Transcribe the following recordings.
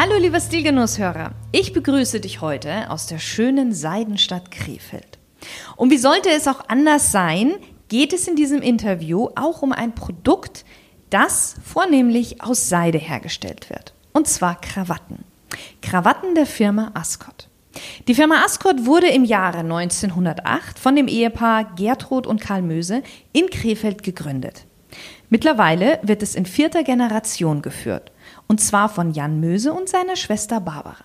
Hallo lieber Stilgenusshörer, ich begrüße dich heute aus der schönen Seidenstadt Krefeld. Und wie sollte es auch anders sein, geht es in diesem Interview auch um ein Produkt, das vornehmlich aus Seide hergestellt wird. Und zwar Krawatten. Krawatten der Firma Ascot. Die Firma Ascot wurde im Jahre 1908 von dem Ehepaar Gertrud und Karl Möse in Krefeld gegründet. Mittlerweile wird es in vierter Generation geführt und zwar von Jan Möse und seiner Schwester Barbara.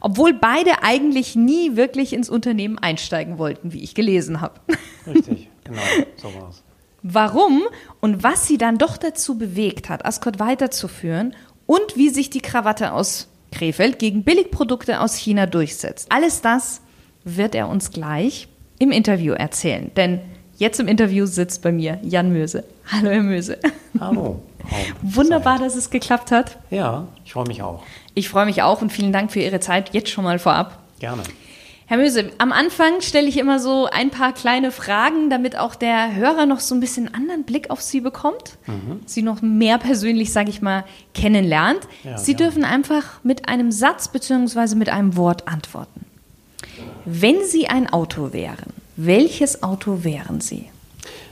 Obwohl beide eigentlich nie wirklich ins Unternehmen einsteigen wollten, wie ich gelesen habe. Richtig, genau, so war's. Warum und was sie dann doch dazu bewegt hat, Ascot weiterzuführen und wie sich die Krawatte aus Krefeld gegen Billigprodukte aus China durchsetzt. Alles das wird er uns gleich im Interview erzählen. Denn Jetzt im Interview sitzt bei mir Jan Möse. Hallo, Herr Möse. Hallo. Wunderbar, dass es geklappt hat. Ja, ich freue mich auch. Ich freue mich auch und vielen Dank für Ihre Zeit jetzt schon mal vorab. Gerne. Herr Möse, am Anfang stelle ich immer so ein paar kleine Fragen, damit auch der Hörer noch so ein bisschen einen anderen Blick auf Sie bekommt, mhm. Sie noch mehr persönlich, sage ich mal, kennenlernt. Ja, Sie gerne. dürfen einfach mit einem Satz bzw. mit einem Wort antworten. Wenn Sie ein Auto wären, welches Auto wären Sie?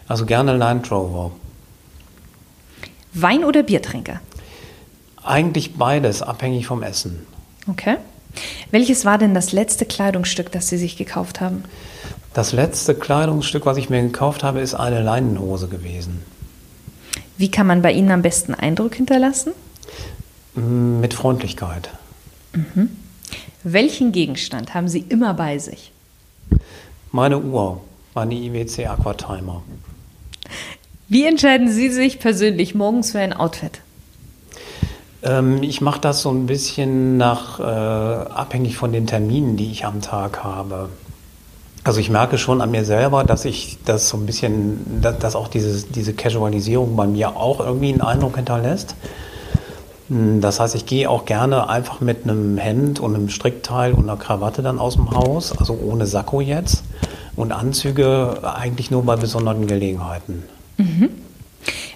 Also gerne Land Rover. Wein- oder Biertrinker? Eigentlich beides, abhängig vom Essen. Okay. Welches war denn das letzte Kleidungsstück, das Sie sich gekauft haben? Das letzte Kleidungsstück, was ich mir gekauft habe, ist eine Leinenhose gewesen. Wie kann man bei Ihnen am besten Eindruck hinterlassen? Mm, mit Freundlichkeit. Mhm. Welchen Gegenstand haben Sie immer bei sich? Meine Uhr, meine IWC Aquatimer. Wie entscheiden Sie sich persönlich morgens für ein Outfit? Ähm, ich mache das so ein bisschen nach, äh, abhängig von den Terminen, die ich am Tag habe. Also ich merke schon an mir selber, dass ich das so ein bisschen, dass, dass auch diese, diese Casualisierung bei mir auch irgendwie einen Eindruck hinterlässt. Das heißt, ich gehe auch gerne einfach mit einem Hemd und einem Strickteil und einer Krawatte dann aus dem Haus, also ohne Sakko jetzt. Und Anzüge eigentlich nur bei besonderen Gelegenheiten. Mhm.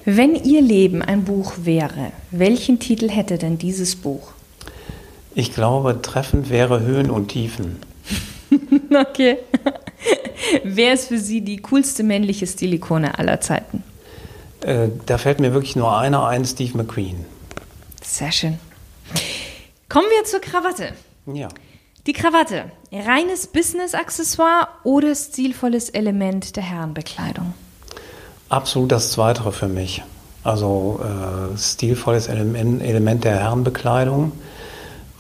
Wenn Ihr Leben ein Buch wäre, welchen Titel hätte denn dieses Buch? Ich glaube, treffend wäre Höhen und Tiefen. okay. Wer ist für Sie die coolste männliche Stilikone aller Zeiten? Äh, da fällt mir wirklich nur einer ein, Steve McQueen. Sehr schön. Kommen wir zur Krawatte. Ja. Die Krawatte, reines Business-Accessoire oder stilvolles Element der Herrenbekleidung? Absolut das Zweite für mich. Also äh, stilvolles Element, Element der Herrenbekleidung,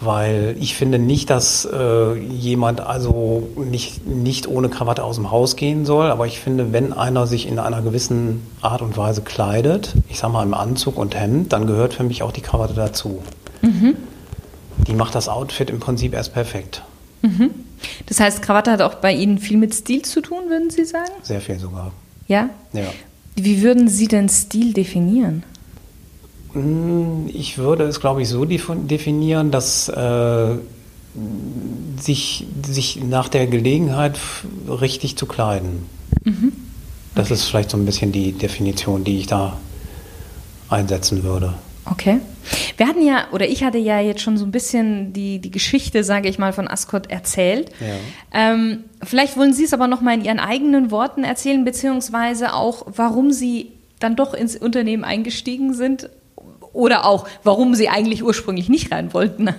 weil ich finde nicht, dass äh, jemand also nicht, nicht ohne Krawatte aus dem Haus gehen soll, aber ich finde, wenn einer sich in einer gewissen Art und Weise kleidet, ich sage mal im Anzug und Hemd, dann gehört für mich auch die Krawatte dazu. Mhm die macht das Outfit im Prinzip erst perfekt. Mhm. Das heißt, Krawatte hat auch bei Ihnen viel mit Stil zu tun, würden Sie sagen? Sehr viel sogar. Ja? Ja. Wie würden Sie denn Stil definieren? Hm, ich würde es, glaube ich, so definieren, dass äh, sich, sich nach der Gelegenheit richtig zu kleiden. Mhm. Das ist vielleicht so ein bisschen die Definition, die ich da einsetzen würde. Okay. Wir hatten ja, oder ich hatte ja jetzt schon so ein bisschen die, die Geschichte, sage ich mal, von Ascot erzählt. Ja. Ähm, vielleicht wollen Sie es aber noch mal in Ihren eigenen Worten erzählen, beziehungsweise auch, warum Sie dann doch ins Unternehmen eingestiegen sind oder auch, warum Sie eigentlich ursprünglich nicht rein wollten.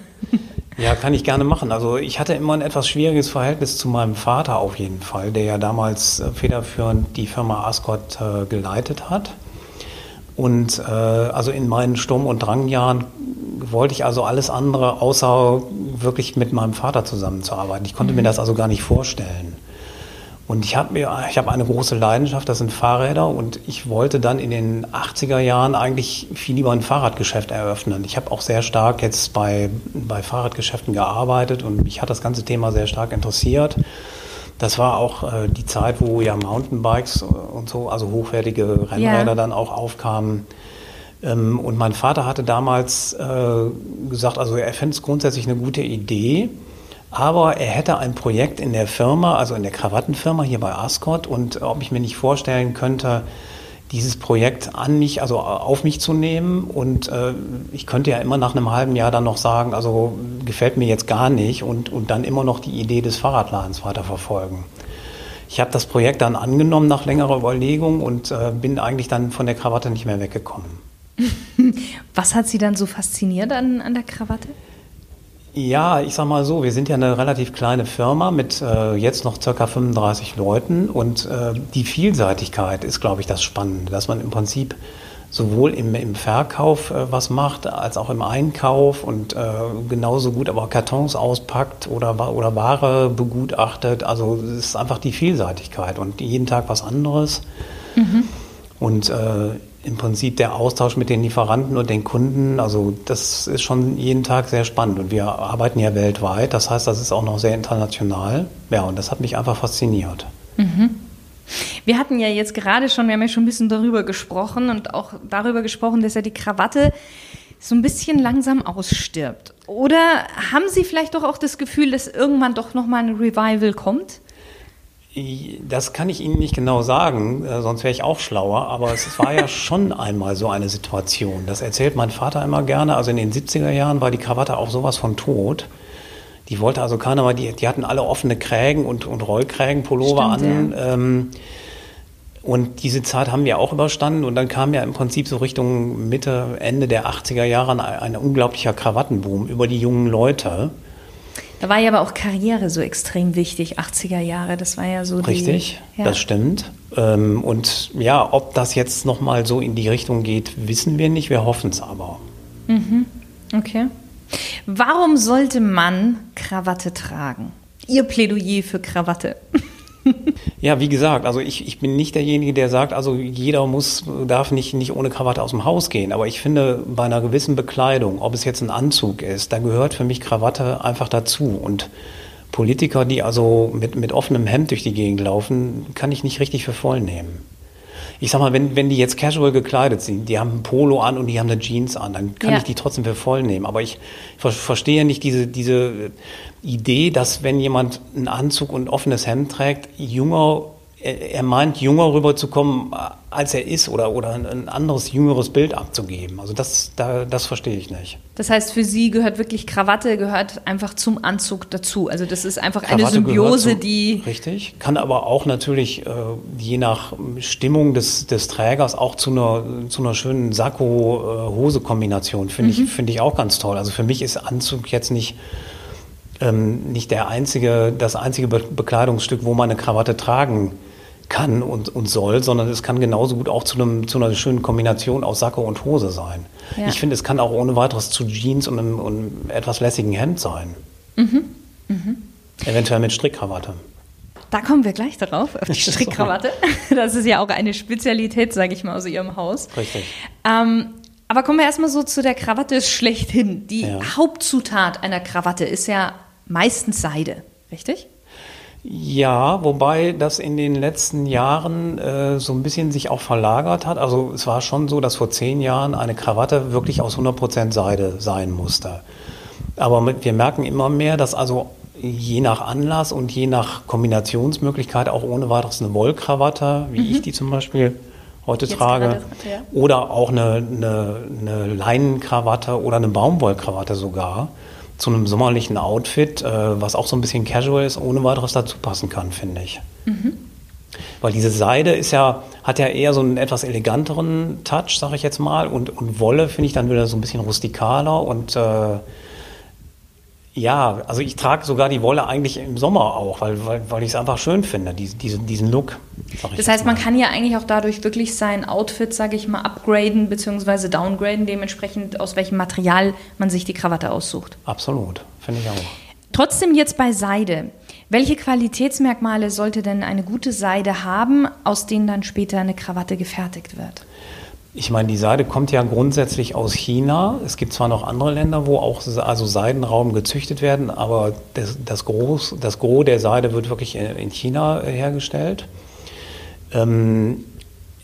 Ja, kann ich gerne machen. Also ich hatte immer ein etwas schwieriges Verhältnis zu meinem Vater auf jeden Fall, der ja damals äh, federführend die Firma Ascot äh, geleitet hat. Und äh, also in meinen Sturm- und Drangjahren wollte ich also alles andere, außer wirklich mit meinem Vater zusammenzuarbeiten. Ich konnte mhm. mir das also gar nicht vorstellen. Und ich habe mir, ich habe eine große Leidenschaft, das sind Fahrräder und ich wollte dann in den 80er Jahren eigentlich viel lieber ein Fahrradgeschäft eröffnen. Ich habe auch sehr stark jetzt bei, bei Fahrradgeschäften gearbeitet und mich hat das ganze Thema sehr stark interessiert. Das war auch äh, die Zeit, wo ja Mountainbikes und so, also hochwertige Rennräder ja. dann auch aufkamen. Ähm, und mein Vater hatte damals äh, gesagt, also er fände es grundsätzlich eine gute Idee, aber er hätte ein Projekt in der Firma, also in der Krawattenfirma hier bei Ascot und ob ich mir nicht vorstellen könnte, dieses Projekt an mich, also auf mich zu nehmen. Und äh, ich könnte ja immer nach einem halben Jahr dann noch sagen, also gefällt mir jetzt gar nicht und, und dann immer noch die Idee des Fahrradladens weiterverfolgen. Ich habe das Projekt dann angenommen nach längerer Überlegung und äh, bin eigentlich dann von der Krawatte nicht mehr weggekommen. Was hat Sie dann so fasziniert an, an der Krawatte? Ja, ich sag mal so, wir sind ja eine relativ kleine Firma mit äh, jetzt noch circa 35 Leuten und äh, die Vielseitigkeit ist, glaube ich, das Spannende, dass man im Prinzip sowohl im, im Verkauf äh, was macht, als auch im Einkauf und äh, genauso gut aber Kartons auspackt oder, oder Ware begutachtet. Also es ist einfach die Vielseitigkeit und jeden Tag was anderes. Mhm. Und äh, im Prinzip der Austausch mit den Lieferanten und den Kunden, also das ist schon jeden Tag sehr spannend und wir arbeiten ja weltweit, das heißt, das ist auch noch sehr international. Ja, und das hat mich einfach fasziniert. Mhm. Wir hatten ja jetzt gerade schon, wir haben ja schon ein bisschen darüber gesprochen und auch darüber gesprochen, dass ja die Krawatte so ein bisschen langsam ausstirbt. Oder haben Sie vielleicht doch auch das Gefühl, dass irgendwann doch nochmal ein Revival kommt? Das kann ich Ihnen nicht genau sagen, äh, sonst wäre ich auch schlauer, aber es war ja schon einmal so eine Situation. Das erzählt mein Vater immer gerne. Also in den 70er Jahren war die Krawatte auch sowas von tot. Die wollte also keiner mal, die, die hatten alle offene Krägen und, und Rollkrägenpullover an. Ja. Ähm, und diese Zeit haben wir auch überstanden und dann kam ja im Prinzip so Richtung Mitte, Ende der 80er Jahre ein, ein unglaublicher Krawattenboom über die jungen Leute. Da war ja aber auch Karriere so extrem wichtig, 80er Jahre. Das war ja so die, Richtig, ja. das stimmt. Ähm, und ja, ob das jetzt nochmal so in die Richtung geht, wissen wir nicht. Wir hoffen es aber. Mhm. Okay. Warum sollte man Krawatte tragen? Ihr Plädoyer für Krawatte. Ja, wie gesagt, also ich, ich bin nicht derjenige, der sagt, also jeder muss, darf nicht, nicht ohne Krawatte aus dem Haus gehen. Aber ich finde, bei einer gewissen Bekleidung, ob es jetzt ein Anzug ist, da gehört für mich Krawatte einfach dazu. Und Politiker, die also mit, mit offenem Hemd durch die Gegend laufen, kann ich nicht richtig für voll nehmen ich sag mal, wenn, wenn die jetzt casual gekleidet sind, die haben ein Polo an und die haben eine Jeans an, dann kann ja. ich die trotzdem für voll nehmen. Aber ich verstehe nicht diese, diese Idee, dass wenn jemand einen Anzug und ein offenes Hemd trägt, jünger er meint, jünger rüberzukommen, als er ist oder, oder ein anderes, jüngeres Bild abzugeben. Also das, da, das verstehe ich nicht. Das heißt, für Sie gehört wirklich Krawatte, gehört einfach zum Anzug dazu. Also das ist einfach Krawatte eine Symbiose, zu, die... Richtig, kann aber auch natürlich äh, je nach Stimmung des, des Trägers auch zu einer, zu einer schönen Sakko-Hose-Kombination, finde mhm. ich, find ich auch ganz toll. Also für mich ist Anzug jetzt nicht ähm, nicht der einzige, das einzige Bekleidungsstück, wo man eine Krawatte tragen kann kann und, und soll, sondern es kann genauso gut auch zu, einem, zu einer schönen Kombination aus Sakko und Hose sein. Ja. Ich finde, es kann auch ohne weiteres zu Jeans und einem, und einem etwas lässigen Hemd sein. Mhm. Mhm. Eventuell mit Strickkrawatte. Da kommen wir gleich darauf, auf die Strickkrawatte. Das ist ja auch eine Spezialität, sage ich mal, aus Ihrem Haus. Richtig. Ähm, aber kommen wir erstmal so zu der Krawatte schlechthin. Die ja. Hauptzutat einer Krawatte ist ja meistens Seide, richtig? Ja, wobei das in den letzten Jahren äh, so ein bisschen sich auch verlagert hat. Also es war schon so, dass vor zehn Jahren eine Krawatte wirklich aus 100% Seide sein musste. Aber mit, wir merken immer mehr, dass also je nach Anlass und je nach Kombinationsmöglichkeit auch ohne weiteres eine Wollkrawatte, wie mhm. ich die zum Beispiel heute Jetzt trage, gerade, ja. oder auch eine, eine, eine Leinenkrawatte oder eine Baumwollkrawatte sogar, zu einem sommerlichen Outfit, äh, was auch so ein bisschen casual ist, ohne weiteres dazu passen kann, finde ich. Mhm. Weil diese Seide ist ja, hat ja eher so einen etwas eleganteren Touch, sage ich jetzt mal. Und, und Wolle finde ich dann wieder so ein bisschen rustikaler und äh, ja, also ich trage sogar die Wolle eigentlich im Sommer auch, weil, weil, weil ich es einfach schön finde, diese, diesen, diesen Look. Das heißt, man kann ja eigentlich auch dadurch wirklich sein Outfit, sage ich mal, upgraden bzw. downgraden, dementsprechend aus welchem Material man sich die Krawatte aussucht. Absolut, finde ich auch. Trotzdem jetzt bei Seide. Welche Qualitätsmerkmale sollte denn eine gute Seide haben, aus denen dann später eine Krawatte gefertigt wird? Ich meine, die Seide kommt ja grundsätzlich aus China. Es gibt zwar noch andere Länder, wo auch also Seidenraum gezüchtet werden, aber das, das, Groß, das Gros der Seide wird wirklich in China hergestellt. Ähm,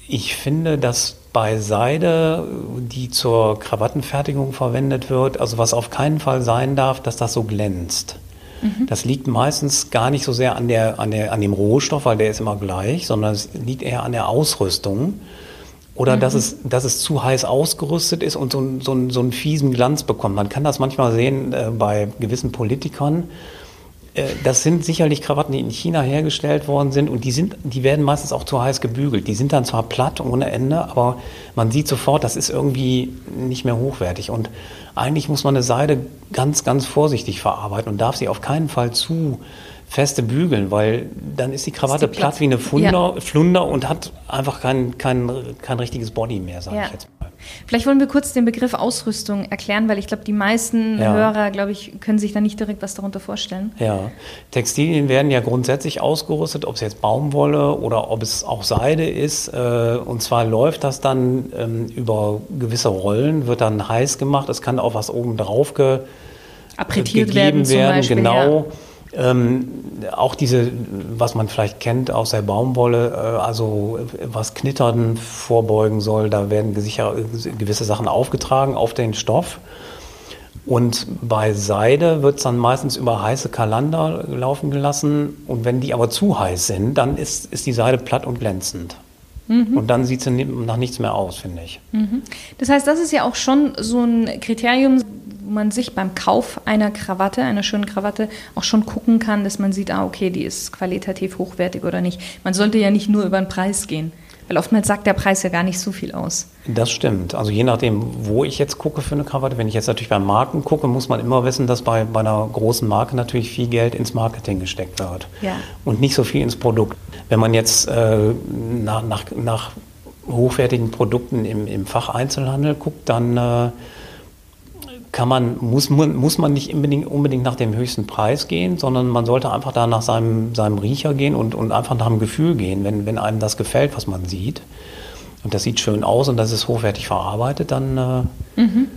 ich finde, dass bei Seide, die zur Krawattenfertigung verwendet wird, also was auf keinen Fall sein darf, dass das so glänzt. Mhm. Das liegt meistens gar nicht so sehr an, der, an, der, an dem Rohstoff, weil der ist immer gleich, sondern es liegt eher an der Ausrüstung. Oder mhm. dass, es, dass es zu heiß ausgerüstet ist und so, so, so einen fiesen Glanz bekommt. Man kann das manchmal sehen äh, bei gewissen Politikern. Äh, das sind sicherlich Krawatten, die in China hergestellt worden sind und die, sind, die werden meistens auch zu heiß gebügelt. Die sind dann zwar platt ohne Ende, aber man sieht sofort, das ist irgendwie nicht mehr hochwertig. Und eigentlich muss man eine Seide ganz, ganz vorsichtig verarbeiten und darf sie auf keinen Fall zu feste bügeln, weil dann ist die Krawatte ist die platt wie eine Funder, ja. Flunder und hat einfach kein, kein, kein richtiges Body mehr, sage ja. ich jetzt mal. Vielleicht wollen wir kurz den Begriff Ausrüstung erklären, weil ich glaube, die meisten ja. Hörer, glaube ich, können sich da nicht direkt was darunter vorstellen. Ja, Textilien werden ja grundsätzlich ausgerüstet, ob es jetzt Baumwolle oder ob es auch Seide ist. Äh, und zwar läuft das dann ähm, über gewisse Rollen, wird dann heiß gemacht. Es kann auch was oben drauf ge Appretiert gegeben werden, werden Beispiel, genau. Ja. Ähm, auch diese, was man vielleicht kennt aus der Baumwolle, äh, also was Knittern vorbeugen soll, da werden sicher gewisse Sachen aufgetragen auf den Stoff. Und bei Seide wird es dann meistens über heiße Kalander laufen gelassen. Und wenn die aber zu heiß sind, dann ist, ist die Seide platt und glänzend. Mhm. Und dann sieht sie nach nichts mehr aus, finde ich. Mhm. Das heißt, das ist ja auch schon so ein Kriterium, wo man sich beim Kauf einer Krawatte, einer schönen Krawatte, auch schon gucken kann, dass man sieht, ah, okay, die ist qualitativ hochwertig oder nicht. Man sollte ja nicht nur über den Preis gehen. Weil oftmals sagt der Preis ja gar nicht so viel aus. Das stimmt. Also je nachdem, wo ich jetzt gucke für eine Krawatte, wenn ich jetzt natürlich bei Marken gucke, muss man immer wissen, dass bei, bei einer großen Marke natürlich viel Geld ins Marketing gesteckt wird. Ja. Und nicht so viel ins Produkt. Wenn man jetzt äh, nach, nach, nach hochwertigen Produkten im, im Facheinzelhandel guckt, dann äh, kann man, muss, muss man nicht unbedingt, unbedingt nach dem höchsten Preis gehen, sondern man sollte einfach da nach seinem, seinem Riecher gehen und, und einfach nach dem Gefühl gehen. Wenn, wenn einem das gefällt, was man sieht, und das sieht schön aus und das ist hochwertig verarbeitet, dann äh, mhm.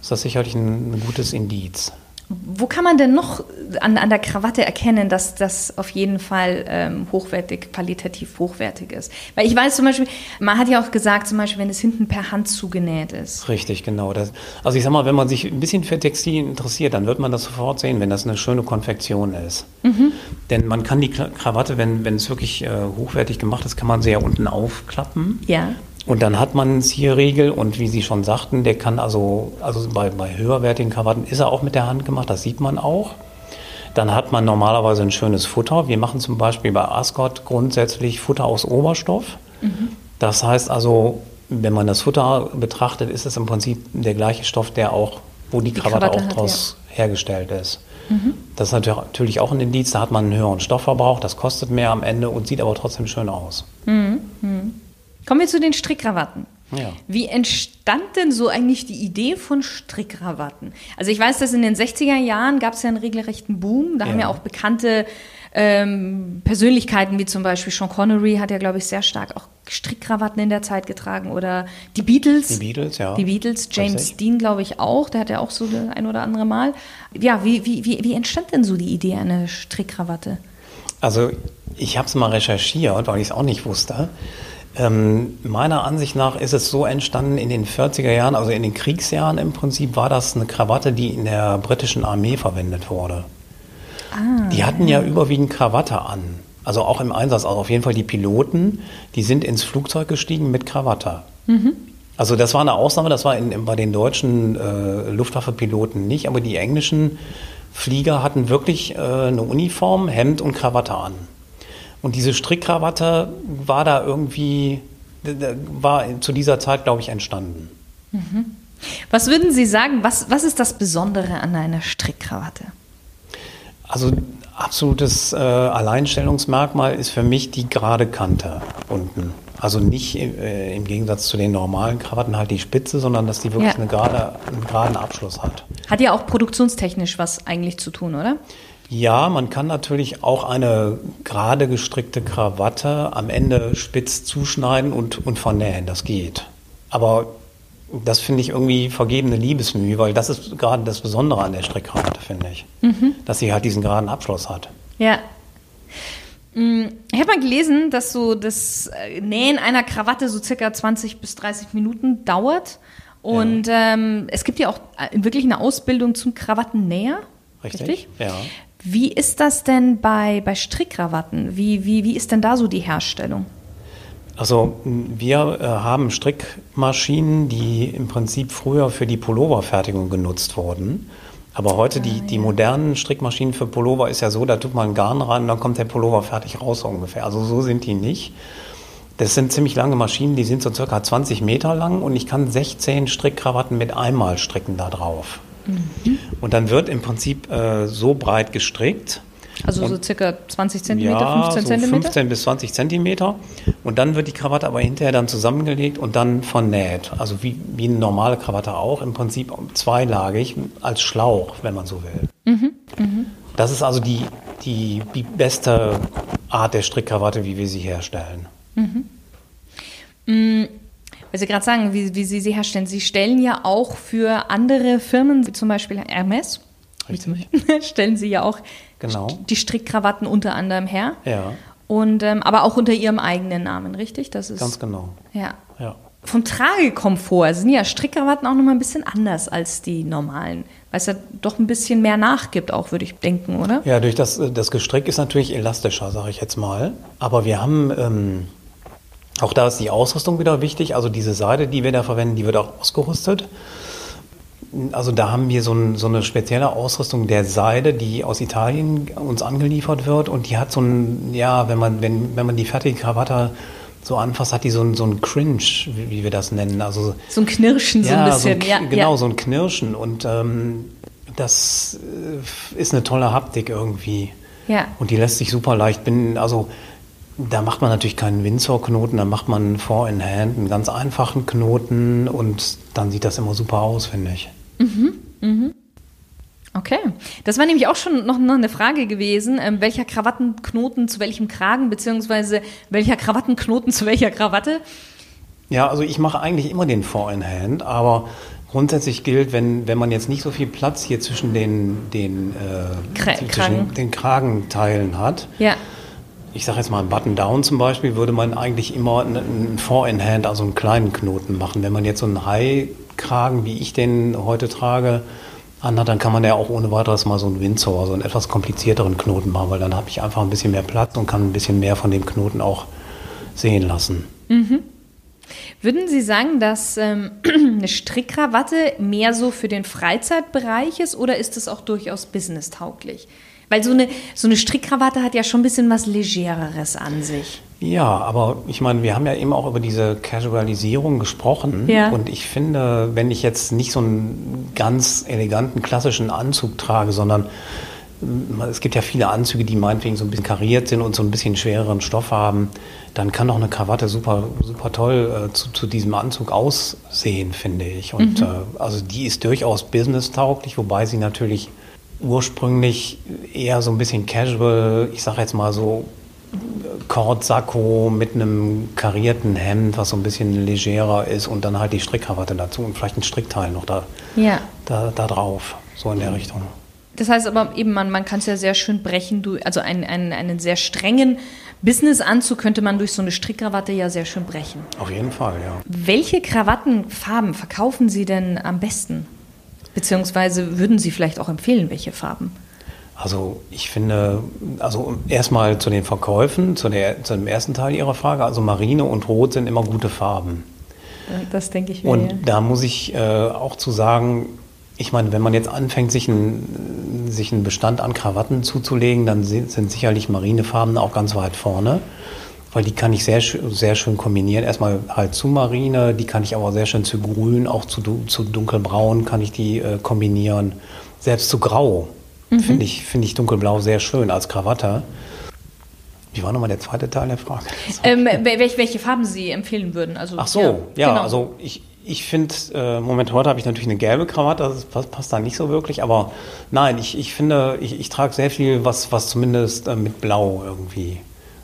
ist das sicherlich ein, ein gutes Indiz. Wo kann man denn noch an, an der Krawatte erkennen, dass das auf jeden Fall ähm, hochwertig, qualitativ hochwertig ist? Weil ich weiß zum Beispiel, man hat ja auch gesagt, zum Beispiel, wenn es hinten per Hand zugenäht ist. Richtig, genau. Das, also ich sag mal, wenn man sich ein bisschen für Textilien interessiert, dann wird man das sofort sehen, wenn das eine schöne Konfektion ist. Mhm. Denn man kann die Krawatte, wenn, wenn es wirklich äh, hochwertig gemacht ist, kann man sie ja unten aufklappen. Ja. Und dann hat man einen Zierriegel und wie Sie schon sagten, der kann also, also bei, bei höherwertigen Krawatten ist er auch mit der Hand gemacht, das sieht man auch. Dann hat man normalerweise ein schönes Futter. Wir machen zum Beispiel bei Ascot grundsätzlich Futter aus Oberstoff. Mhm. Das heißt also, wenn man das Futter betrachtet, ist es im Prinzip der gleiche Stoff, der auch, wo die, die Krawatte, Krawatte, auch draus ja. hergestellt ist. Mhm. Das ist natürlich auch ein Indiz, da hat man einen höheren Stoffverbrauch, das kostet mehr am Ende und sieht aber trotzdem schön aus. Mhm. Kommen wir zu den Strickkrawatten. Ja. Wie entstand denn so eigentlich die Idee von Strickkrawatten? Also ich weiß, dass in den 60er Jahren gab es ja einen regelrechten Boom. Da ja. haben ja auch bekannte ähm, Persönlichkeiten wie zum Beispiel Sean Connery hat ja, glaube ich, sehr stark auch Strickkrawatten in der Zeit getragen. Oder die Beatles. Die Beatles, ja. Die Beatles, James Dean, glaube ich, auch. Der hat ja auch so ein oder andere Mal. Ja, wie, wie, wie, wie entstand denn so die Idee einer Strickkrawatte? Also ich habe es mal recherchiert, weil ich es auch nicht wusste. Ähm, meiner Ansicht nach ist es so entstanden in den 40er Jahren, also in den Kriegsjahren im Prinzip, war das eine Krawatte, die in der britischen Armee verwendet wurde. Ah, die hatten ja, überwiegend Krawatte an. Also auch im Einsatz, also auf jeden Fall die Piloten, die sind ins Flugzeug gestiegen mit Krawatte. Mhm. Also das war eine Ausnahme, das war in, bei den deutschen äh, Luftwaffepiloten nicht, aber die englischen Flieger hatten wirklich äh, eine Uniform, Hemd und Krawatte an. Und diese Strickkrawatte war da irgendwie, war zu dieser Zeit, glaube ich, entstanden. Mhm. Was würden Sie sagen, was, was ist das Besondere an einer Strickkrawatte? Also absolutes äh, Alleinstellungsmerkmal ist für mich die gerade Kante unten. Also nicht äh, im Gegensatz zu den normalen Krawatten halt die Spitze, sondern dass die wirklich Ja. eine gerade, einen geraden Abschluss hat. Hat ja auch produktionstechnisch was eigentlich zu tun, oder? Ja, man kann natürlich auch eine gerade gestrickte Krawatte am Ende spitz zuschneiden und, und vernähen. Das geht. Aber das finde ich irgendwie vergebene Liebesmühe, weil das ist gerade das Besondere an der Strickkrawatte, finde ich. Dass sie halt diesen geraden Abschluss hat. Ja. Mm, Ich habe mal gelesen, dass so das äh, Nähen einer Krawatte so circa 20 bis 30 Minuten dauert. Und ähm, es gibt ja auch äh, wirklich eine Ausbildung zum Krawattennäher. Richtig? Ja. Wie ist das denn bei, bei Strickkrawatten? Wie, wie, wie ist denn da so die Herstellung? Also wir äh, haben Strickmaschinen, die im Prinzip früher für die Pulloverfertigung genutzt wurden. Aber heute die, die modernen Strickmaschinen für Pullover ist ja so, da tut man Garn rein und dann kommt der Pullover fertig raus ungefähr. Also so sind die nicht. Das sind ziemlich lange Maschinen, die sind so circa 20 Meter lang und ich kann 16 Strickkrawatten mit einmal stricken da drauf. Und dann wird im Prinzip äh, so breit gestrickt, Also so circa 20 Zentimeter, ja, 15 so Zentimeter? 15 bis 20 Zentimeter. Und dann wird die Krawatte aber hinterher dann zusammengelegt und dann vernäht. Also wie, wie eine normale Krawatte auch, im Prinzip zweilagig als Schlauch, wenn man so will. Mhm, Das ist also die, die, die beste Art der Strickkrawatte, wie wir sie herstellen. Weil Sie gerade sagen, wie, wie Sie sie herstellen. Sie stellen ja auch für andere Firmen, wie zum Beispiel Hermes, Richtig. stellen Sie ja auch Genau. die Strickkrawatten unter anderem her. Ja, Und, ähm, aber auch unter Ihrem eigenen Namen, richtig? Das ist, ganz genau. Ja. Ja. Vom Tragekomfort sind ja Strickkrawatten auch nochmal ein bisschen anders als die normalen, weil es ja doch ein bisschen mehr nachgibt, auch würde ich denken, oder? Ja, durch das, das Gestrick ist natürlich elastischer, sage ich jetzt mal. Aber wir haben, ähm, auch da ist die Ausrüstung wieder wichtig. Also diese Seide, die wir da verwenden, die wird auch ausgerüstet. Also da haben wir so, ein, so eine spezielle Ausrüstung der Seide, die aus Italien uns angeliefert wird. Und die hat so ein, ja, wenn man, wenn, wenn man die fertige Krawatte so anfasst, hat die so ein, so ein Cringe, wie, wir das nennen. Also So ein Knirschen so ein bisschen. So ja, ein, genau, ja. so ein Knirschen. Und ähm, das äh, ist eine tolle Haptik irgendwie. Ja. Und die lässt sich super leicht binden. Also da macht man natürlich keinen Windsor-Knoten, da macht man einen Four in Hand, einen ganz einfachen Knoten und dann sieht das immer super aus, finde ich. Okay, das war nämlich auch schon noch, noch eine Frage gewesen, ähm, welcher Krawattenknoten zu welchem Kragen, beziehungsweise welcher Krawattenknoten zu welcher Krawatte. Ja, also ich mache eigentlich immer den Four in Hand, aber grundsätzlich gilt, wenn, wenn man jetzt nicht so viel Platz hier zwischen den, den, äh, Kra- zwischen Kragen. den Kragenteilen hat, Ja, ich sage jetzt mal ein Button-Down zum Beispiel, würde man eigentlich immer einen- einen Four-in-Hand, also einen kleinen Knoten machen. Wenn man jetzt so einen High-Kragen, wie ich den heute trage, anhat, dann kann man ja auch ohne weiteres mal so einen Windsor, so einen etwas komplizierteren Knoten machen, weil dann habe ich einfach ein bisschen mehr Platz und kann ein bisschen mehr von dem Knoten auch sehen lassen. Würden Sie sagen, dass ähm, eine Strickkrawatte mehr so für den Freizeitbereich ist oder ist es auch durchaus businesstauglich? Weil so eine, so eine Strickkrawatte hat ja schon ein bisschen was Legereres an sich. Ja, aber ich meine, wir haben ja eben auch über diese Casualisierung gesprochen. Ja. Und ich finde, wenn ich jetzt nicht so einen ganz eleganten klassischen Anzug trage, sondern mm, es gibt ja viele Anzüge, die meinetwegen so ein bisschen kariert sind und so ein bisschen schwereren Stoff haben, dann kann doch eine Krawatte super, super toll äh, zu, zu diesem Anzug aussehen, finde ich. Und äh, also die ist durchaus businesstauglich, wobei sie natürlich ursprünglich eher so ein bisschen casual, ich sage jetzt mal so Kordsacko mit einem karierten Hemd, was so ein bisschen legerer ist und dann halt die Strickkrawatte dazu und vielleicht ein Strickteil noch da, Ja. da, da drauf, so in der Richtung. Das heißt aber eben, man, man kann es ja sehr schön brechen. Du, also einen, einen, einen sehr strengen Businessanzug könnte man durch so eine Strickkrawatte ja sehr schön brechen. Auf jeden Fall, ja. Welche Krawattenfarben verkaufen Sie denn am besten? Beziehungsweise würden Sie vielleicht auch empfehlen, welche Farben? Also ich finde, also erstmal zu den Verkäufen, zu, der, zu dem ersten Teil Ihrer Frage, also Marine und Rot sind immer gute Farben. Das denke ich mir. Und ja. da muss ich äh, auch zu sagen, ich meine, wenn man jetzt anfängt, sich, ein, sich einen Bestand an Krawatten zuzulegen, dann sind, sind sicherlich Marinefarben auch ganz weit vorne, weil die kann ich sehr, sehr schön kombinieren. Erstmal halt zu Marine, die kann ich aber sehr schön zu Grün, auch zu, zu Dunkelbraun kann ich die äh, kombinieren. Selbst zu Grau finde ich, finde ich Dunkelblau sehr schön als Krawatte. Wie war nochmal der zweite Teil der Frage? Ähm, welche, welche Farben Sie empfehlen würden? Also, Ach so, ja, ja genau. also ich, ich finde, äh, Moment, heute habe ich natürlich eine gelbe Krawatte, das passt, passt da nicht so wirklich, aber nein, ich, ich finde, ich, ich trage sehr viel, was, was zumindest äh, mit Blau irgendwie,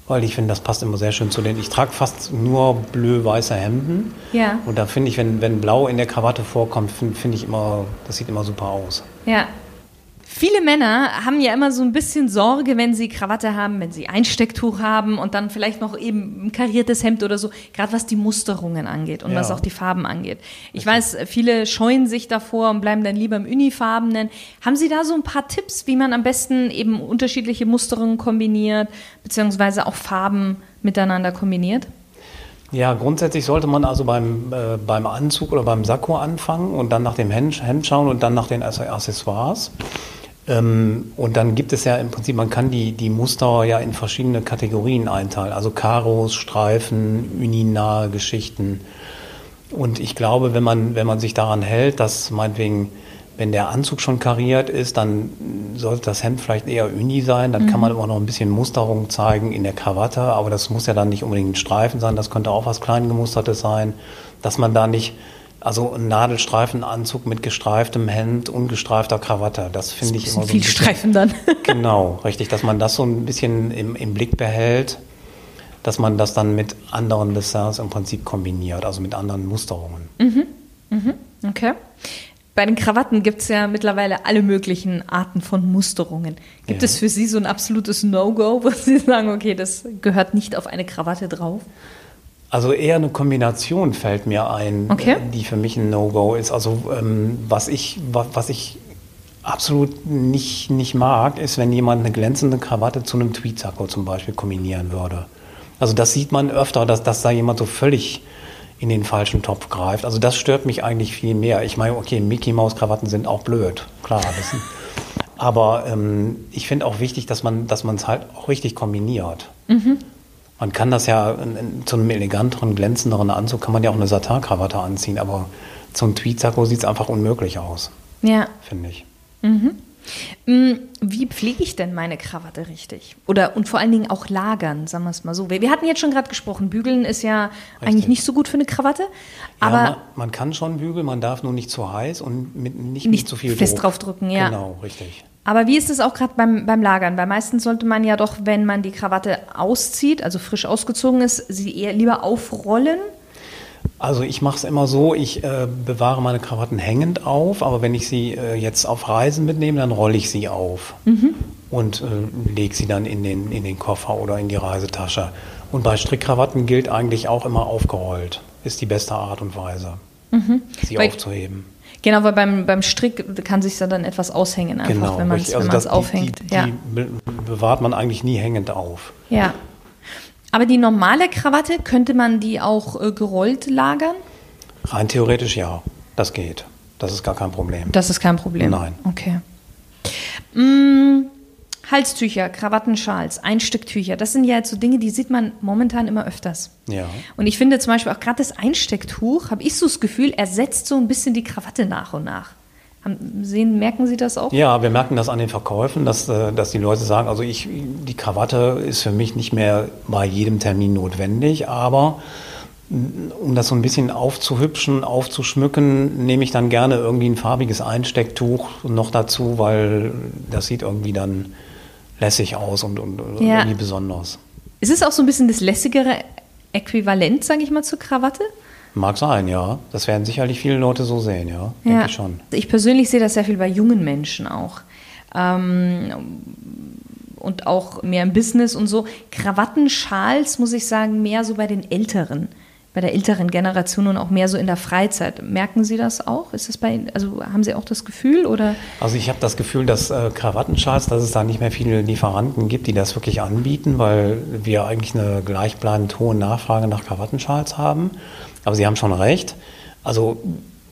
weil ich finde, das passt immer sehr schön zu den, ich trage fast nur blö-weiße Hemden. Ja. Und da finde ich, wenn, wenn Blau in der Krawatte vorkommt, finde find ich immer, das sieht immer super aus. Ja, Viele Männer haben ja immer so ein bisschen Sorge, wenn sie Krawatte haben, wenn sie Einstecktuch haben und dann vielleicht noch eben ein kariertes Hemd oder so, gerade was die Musterungen angeht und ja. was auch die Farben angeht. Ich okay. weiß, viele scheuen sich davor und bleiben dann lieber im Unifarbenen. Haben Sie da so ein paar Tipps, wie man am besten eben unterschiedliche Musterungen kombiniert, beziehungsweise auch Farben miteinander kombiniert? Ja, grundsätzlich sollte man also beim, äh, beim Anzug oder beim Sakko anfangen und dann nach dem Hemd, Hemd schauen und dann nach den Accessoires. Ähm, und dann gibt es ja im Prinzip, man kann die, die Muster ja in verschiedene Kategorien einteilen. Also Karos, Streifen, uninahe Geschichten. Und ich glaube, wenn man, wenn man sich daran hält, dass meinetwegen, wenn der Anzug schon kariert ist, dann sollte das Hemd vielleicht eher uni sein. Dann mhm. kann man immer noch ein bisschen Musterung zeigen in der Krawatte. Aber das muss ja dann nicht unbedingt ein Streifen sein. Das könnte auch was Kleingemustertes sein. Dass man da nicht also ein Nadelstreifenanzug mit gestreiftem Hemd, ungestreifter Krawatte. Das finde ich immer so. Viel Streifen dann. genau, richtig, dass man das so ein bisschen im, im Blick behält, dass man das dann mit anderen Desserts im Prinzip kombiniert, also mit anderen Musterungen. Mhm. Mhm. Okay. Bei den Krawatten gibt es ja mittlerweile alle möglichen Arten von Musterungen. Gibt ja. es für Sie so ein absolutes No-Go, wo Sie sagen, okay, das gehört nicht auf eine Krawatte drauf? Also eher eine Kombination fällt mir ein, okay. die für mich ein No-Go ist. Also ähm, was ich, was ich absolut nicht, nicht mag, ist, wenn jemand eine glänzende Krawatte zu einem Tweetsacko zum Beispiel kombinieren würde. Also das sieht man öfter, dass, dass da jemand so völlig in den falschen Topf greift. Also das stört mich eigentlich viel mehr. Ich meine, okay, Mickey Maus Krawatten sind auch blöd, klar. Das, aber ähm, ich finde auch wichtig, dass man es halt auch richtig kombiniert. Mhm. Man kann das ja zu einem eleganteren, glänzenderen Anzug kann man ja auch eine Satin-Krawatte anziehen, aber zum Tweetsacko sieht es einfach unmöglich aus. Ja. Finde ich. Mhm. Mm, wie pflege ich denn meine Krawatte richtig? Oder und vor allen Dingen auch lagern, sagen wir es mal so. Wir, wir hatten jetzt schon gerade gesprochen, bügeln ist ja richtig. eigentlich nicht so gut für eine Krawatte. Aber ja, man, man, kann schon bügeln, man darf nur nicht zu heiß und mit, nicht, nicht zu viel fest Druck. draufdrücken, ja. Genau, richtig. Aber wie ist es auch gerade beim, beim Lagern? Weil meistens sollte man ja doch, wenn man die Krawatte auszieht, also frisch ausgezogen ist, sie eher lieber aufrollen. Also ich mache es immer so, ich äh, bewahre meine Krawatten hängend auf, aber wenn ich sie äh, jetzt auf Reisen mitnehme, dann rolle ich sie auf mhm. und äh, lege sie dann in den, in den Koffer oder in die Reisetasche. Und bei Strickkrawatten gilt eigentlich auch immer aufgerollt. Ist die beste Art und Weise, mhm. sie Weil aufzuheben. Genau, weil beim, beim Strick kann sich dann etwas aushängen, einfach, genau, wenn man es also aufhängt. Die, die, ja. die bewahrt man eigentlich nie hängend auf. Ja. Aber die normale Krawatte, könnte man die auch äh, gerollt lagern? Rein theoretisch ja, das geht. Das ist gar kein Problem. Das ist kein Problem? Nein. Okay. Mmh. Halstücher, Krawattenschals, Einstecktücher, das sind ja jetzt so Dinge, die sieht man momentan immer öfters. Ja. Und ich finde zum Beispiel auch gerade das Einstecktuch, habe ich so das Gefühl, ersetzt so ein bisschen die Krawatte nach und nach. Sehen, merken Sie das auch? Ja, wir merken das an den Verkäufen, dass, äh, dass die Leute sagen, also ich, die Krawatte ist für mich nicht mehr bei jedem Termin notwendig, aber um das so ein bisschen aufzuhübschen, aufzuschmücken, nehme ich dann gerne irgendwie ein farbiges Einstecktuch noch dazu, weil das sieht irgendwie dann lässig aus und, und ja. irgendwie besonders. Ist es auch so ein bisschen das lässigere Äquivalent, sage ich mal, zur Krawatte? Mag sein, ja. Das werden sicherlich viele Leute so sehen, ja. Denke ja. ich schon. Ich persönlich sehe das sehr viel bei jungen Menschen auch. Ähm, und auch mehr im Business und so. Krawattenschals, muss ich sagen, mehr so bei den Älteren bei der älteren Generation und auch mehr so in der Freizeit. Merken Sie das auch? Ist das bei Ihnen, also haben Sie auch das Gefühl oder? Also ich habe das Gefühl, dass äh, Krawattenschals, dass es da nicht mehr viele Lieferanten gibt, die das wirklich anbieten, weil wir eigentlich eine gleichbleibend hohe Nachfrage nach Krawattenschals haben. Aber Sie haben schon recht. Also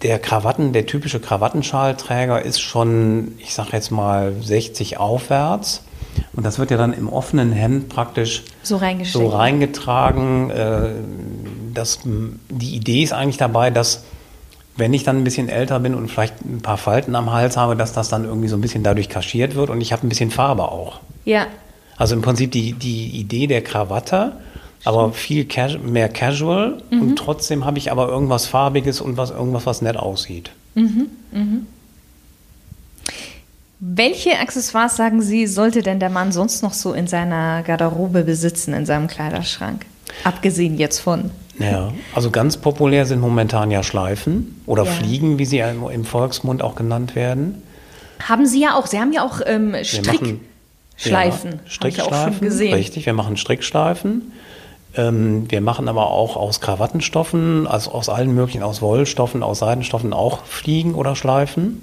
der Krawatten, der typische Krawattenschalträger ist schon, ich sage jetzt mal 60 aufwärts. Und das wird ja dann im offenen Hemd praktisch so, so reingetragen. Äh, das, die Idee ist eigentlich dabei, dass wenn ich dann ein bisschen älter bin und vielleicht ein paar Falten am Hals habe, dass das dann irgendwie so ein bisschen dadurch kaschiert wird und ich habe ein bisschen Farbe auch. Ja. Also im Prinzip die, die Idee der Krawatte, aber viel casu mehr casual Mhm. und trotzdem habe ich aber irgendwas Farbiges und was, irgendwas, was nett aussieht. Welche Accessoires, sagen Sie, sollte denn der Mann sonst noch so in seiner Garderobe besitzen, in seinem Kleiderschrank? Abgesehen jetzt von. Ja, also ganz populär sind momentan ja Schleifen oder Ja. Fliegen, wie sie ja im, Volksmund auch genannt werden. Haben Sie ja auch. Sie haben ja auch ähm, Strickschleifen. Ja, Hab ich auch Strickschleifen, schon gesehen. richtig. Wir machen Strickschleifen. Ähm, wir machen aber auch aus Krawattenstoffen, also aus allen möglichen, aus Wollstoffen, aus Seidenstoffen auch Fliegen oder Schleifen.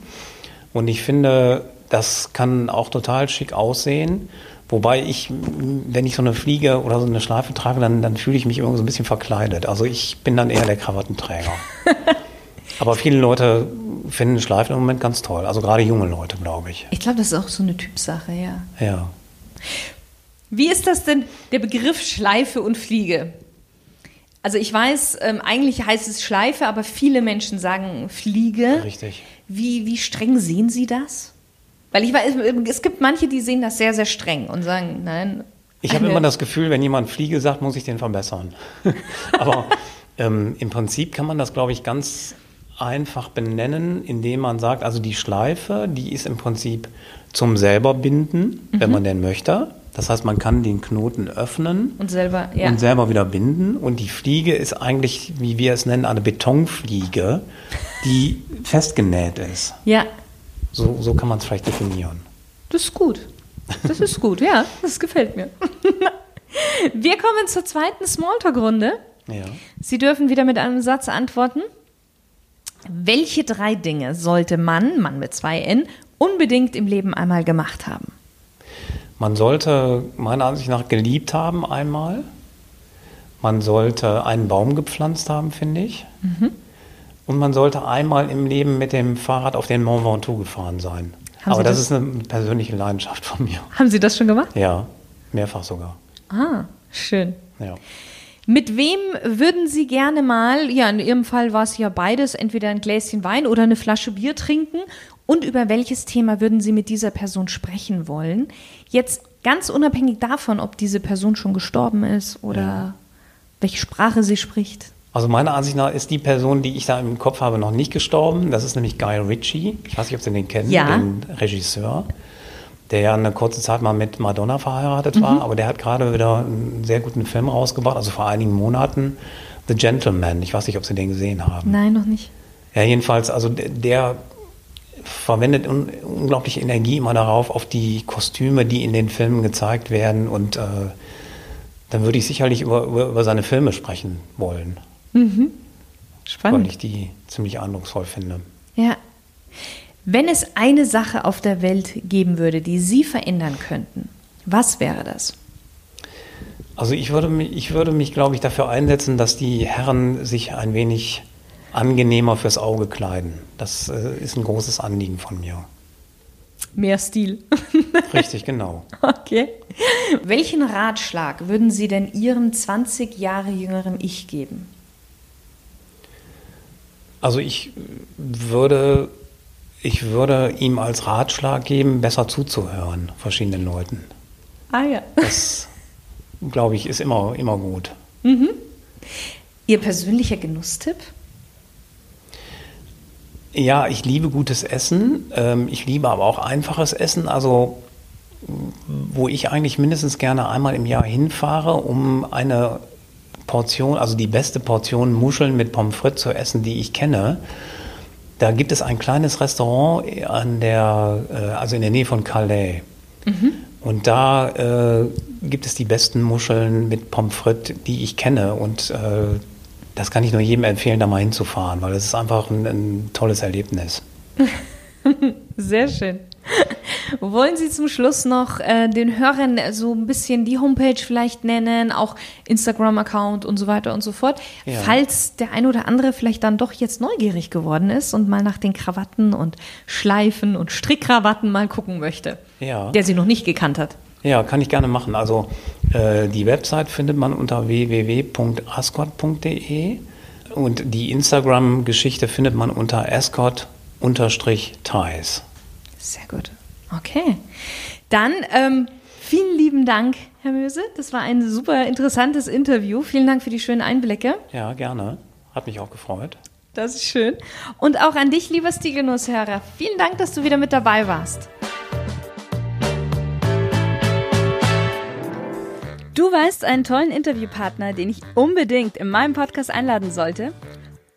Und ich finde, das kann auch total schick aussehen. Wobei ich, wenn ich so eine Fliege oder so eine Schleife trage, dann, dann fühle ich mich irgendwie so ein bisschen verkleidet. Also ich bin dann eher der Krawattenträger. aber viele Leute finden Schleifen im Moment ganz toll. Also gerade junge Leute, glaube ich. Ich glaube, das ist auch so eine Typsache, ja. Ja. Wie ist das denn, der Begriff Schleife und Fliege? Also ich weiß, ähm, eigentlich heißt es Schleife, aber viele Menschen sagen Fliege. Richtig. Wie, wie streng sehen Sie das? Weil ich weiß, es gibt manche, die sehen das sehr, sehr streng und sagen, nein. Ich habe immer das Gefühl, wenn jemand Fliege sagt, muss ich den verbessern. Aber ähm, im Prinzip kann man das, glaube ich, ganz einfach benennen, indem man sagt, also die Schleife, die ist im Prinzip zum selber binden, wenn man denn möchte. Das heißt, man kann den Knoten öffnen Und selber, ja. und selber wieder binden. Und die Fliege ist eigentlich, wie wir es nennen, eine Betonfliege, die festgenäht ist. ja, So, so kann man es vielleicht definieren. das ist gut. Das ist gut, ja, das gefällt mir. Wir kommen zur zweiten Smalltalk-Runde. Ja. Sie dürfen wieder mit einem Satz antworten. Welche drei Dinge sollte Mann, Mann mit zwei N, unbedingt im Leben einmal gemacht haben? Man sollte meiner Ansicht nach geliebt haben einmal. Man sollte einen Baum gepflanzt haben, finde ich. Mhm. Und man sollte einmal im Leben mit dem Fahrrad auf den Mont Ventoux gefahren sein. Haben Aber das, das- ist eine persönliche Leidenschaft von mir. Haben Sie das schon gemacht? Ja, mehrfach sogar. Ah, schön. Ja. Mit wem würden Sie gerne mal, ja, in Ihrem Fall war es ja beides, entweder ein Gläschen Wein oder eine Flasche Bier trinken? Und über welches Thema würden Sie mit dieser Person sprechen wollen? Jetzt ganz unabhängig davon, ob diese Person schon gestorben ist oder welche Sprache sie spricht. Also meiner Ansicht nach ist die Person, die ich da im Kopf habe, noch nicht gestorben. Das ist nämlich Guy Ritchie. Ich weiß nicht, ob Sie den kennen, Ja. den Regisseur, der ja eine kurze Zeit mal mit Madonna verheiratet war. Aber der hat gerade wieder einen sehr guten Film rausgebracht, also vor einigen Monaten. The Gentleman. Ich weiß nicht, ob Sie den gesehen haben. Nein, noch nicht. Ja, jedenfalls, also der, der verwendet un unglaubliche Energie immer darauf, auf die Kostüme, die in den Filmen gezeigt werden. Und äh, dann würde ich sicherlich über, über, über seine Filme sprechen wollen weil Spannend. ich die ziemlich eindrucksvoll finde. Ja. Wenn es eine Sache auf der Welt geben würde, die Sie verändern könnten, was wäre das? Also ich würde mich, ich würde mich, glaube ich, dafür einsetzen, dass die Herren sich ein wenig angenehmer fürs Auge kleiden. Das äh, ist ein großes Anliegen von mir. Mehr Stil. Richtig, genau. Okay. Welchen Ratschlag würden Sie denn Ihrem 20 Jahre jüngeren Ich geben? Also ich würde, ich würde ihm als Ratschlag geben, besser zuzuhören, verschiedenen Leuten. Ah ja. Das, glaube ich, ist immer, immer gut. Ihr persönlicher Genusstipp? Ja, ich liebe gutes Essen. Ähm, ich liebe aber auch einfaches Essen. Also, wo ich eigentlich mindestens gerne einmal im Jahr hinfahre, um eine Portion, also die beste Portion Muscheln mit Pommes frites zu essen, die ich kenne. Da gibt es ein kleines Restaurant an der, äh, also in der Nähe von Calais. Und da äh, gibt es die besten Muscheln mit Pommes frites, die ich kenne. Und äh, das kann ich nur jedem empfehlen, da mal hinzufahren, weil es ist einfach ein, ein tolles Erlebnis. Sehr schön. Wollen Sie zum Schluss noch äh, den Hörern so ein bisschen die Homepage vielleicht nennen, auch Instagram-Account und so weiter und so fort, Ja. falls der ein oder andere vielleicht dann doch jetzt neugierig geworden ist und mal nach den Krawatten und Schleifen und Strickkrawatten mal gucken möchte, Ja. der sie noch nicht gekannt hat. Ja, kann ich gerne machen. Also äh, die Website findet man unter www.ascot.de und die Instagram-Geschichte findet man unter ascot-ties. Sehr gut. Okay. Dann ähm, Vielen lieben Dank, Herr Möse. Das war ein super interessantes Interview. Vielen Dank für die schönen Einblicke. Ja, gerne. Hat mich auch gefreut. Das ist schön. Und auch an dich, lieber Stiegelnusshörer. Vielen Dank, dass du wieder mit dabei warst. Du weißt einen tollen Interviewpartner, den ich unbedingt in meinem Podcast einladen sollte?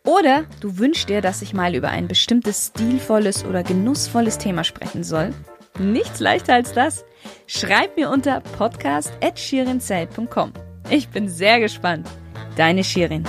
Oder du wünschst dir, dass ich mal über ein bestimmtes stilvolles oder genussvolles Thema sprechen soll? Nichts leichter als das. Schreib mir unter podcast.shirinzeit.com. Ich bin sehr gespannt. Deine Shirin.